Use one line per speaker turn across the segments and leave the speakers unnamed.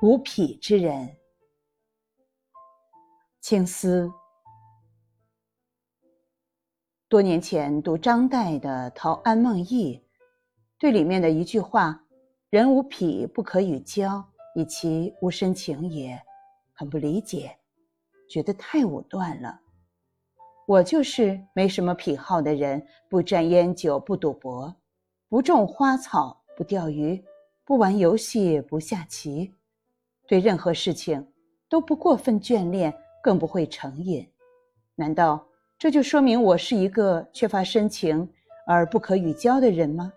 无癖之人。青丝。多年前读张岱的《陶庵梦忆》，对里面的一句话“人无癖不可与交，以其无深情也”，很不理解，觉得太武断了。我就是没什么癖好的人，不沾烟酒，不赌博，不种花草，不钓鱼，不玩游戏，不下棋。对任何事情都不过分眷恋，更不会成瘾。难道这就说明我是一个缺乏深情而不可与交的人吗？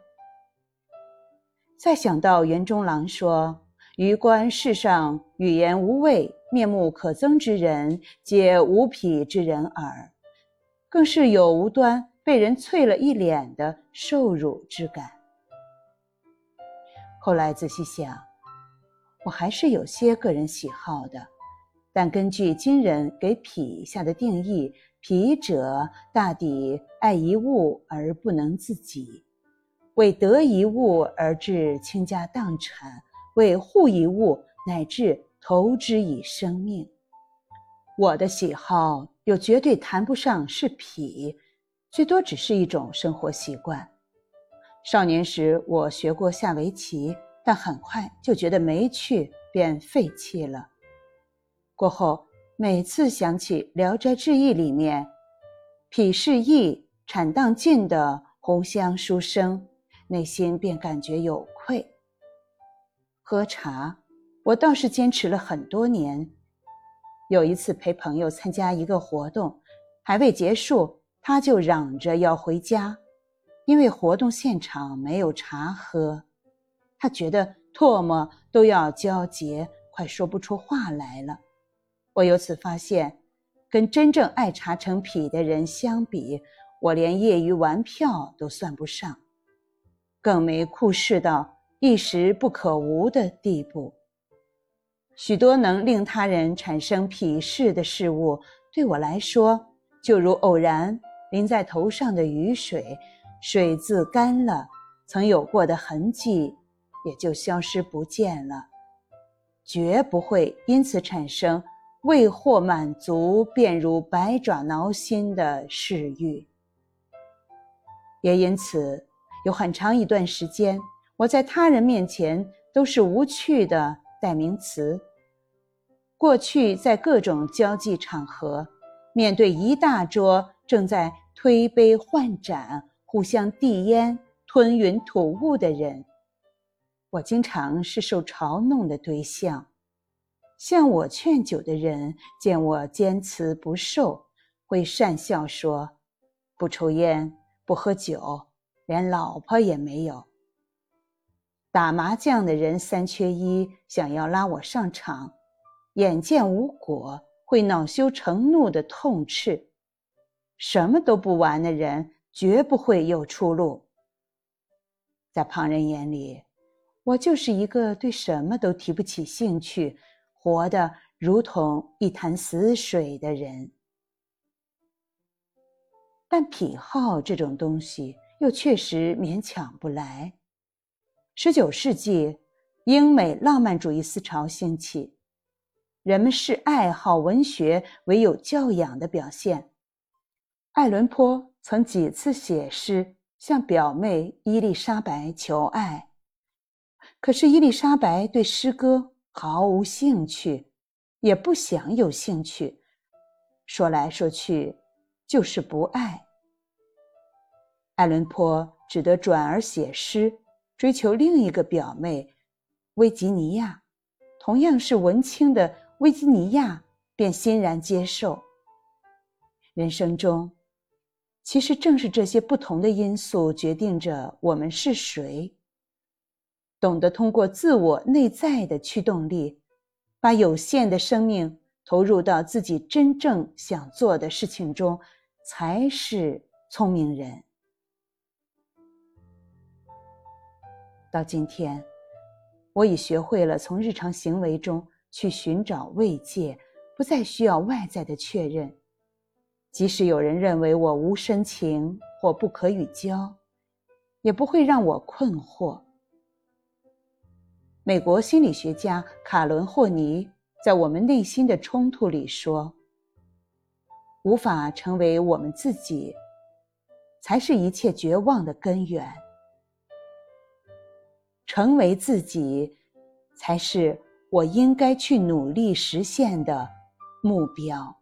再想到袁中郎说：“余观世上语言无味、面目可憎之人，皆无癖之人耳。”更是有无端被人啐了一脸的受辱之感。后来仔细想。我还是有些个人喜好的，但根据今人给痞下的定义，痞者大抵爱一物而不能自己，为得一物而致倾家荡产，为护一物乃至投之以生命。我的喜好又绝对谈不上是痞，最多只是一种生活习惯。少年时我学过下围棋。但很快就觉得没趣，便废弃了。过后每次想起《聊斋志异》里面“痞是义，产荡尽”的红香书生，内心便感觉有愧。喝茶，我倒是坚持了很多年。有一次陪朋友参加一个活动，还未结束，他就嚷着要回家，因为活动现场没有茶喝。他觉得唾沫都要交结，快说不出话来了。我由此发现，跟真正爱茶成癖的人相比，我连业余玩票都算不上，更没酷视到一时不可无的地步。许多能令他人产生鄙视的事物，对我来说，就如偶然淋在头上的雨水，水渍干了，曾有过的痕迹。也就消失不见了，绝不会因此产生未获满足便如百爪挠心的嗜欲。也因此，有很长一段时间，我在他人面前都是无趣的代名词。过去在各种交际场合，面对一大桌正在推杯换盏、互相递烟、吞云吐雾的人。我经常是受嘲弄的对象，向我劝酒的人见我坚持不受，会讪笑说：“不抽烟，不喝酒，连老婆也没有。”打麻将的人三缺一，想要拉我上场，眼见无果，会恼羞成怒的痛斥：“什么都不玩的人，绝不会有出路。”在旁人眼里。我就是一个对什么都提不起兴趣、活得如同一潭死水的人。但癖好这种东西又确实勉强不来。十九世纪，英美浪漫主义思潮兴起，人们视爱好文学为有教养的表现。爱伦坡曾几次写诗向表妹伊丽莎白求爱。可是伊丽莎白对诗歌毫无兴趣，也不想有兴趣。说来说去，就是不爱。爱伦坡只得转而写诗，追求另一个表妹维吉尼亚。同样是文青的维吉尼亚便欣然接受。人生中，其实正是这些不同的因素决定着我们是谁。懂得通过自我内在的驱动力，把有限的生命投入到自己真正想做的事情中，才是聪明人。到今天，我已学会了从日常行为中去寻找慰藉，不再需要外在的确认。即使有人认为我无深情或不可与交，也不会让我困惑。美国心理学家卡伦·霍尼在《我们内心的冲突》里说：“无法成为我们自己，才是一切绝望的根源。成为自己，才是我应该去努力实现的目标。”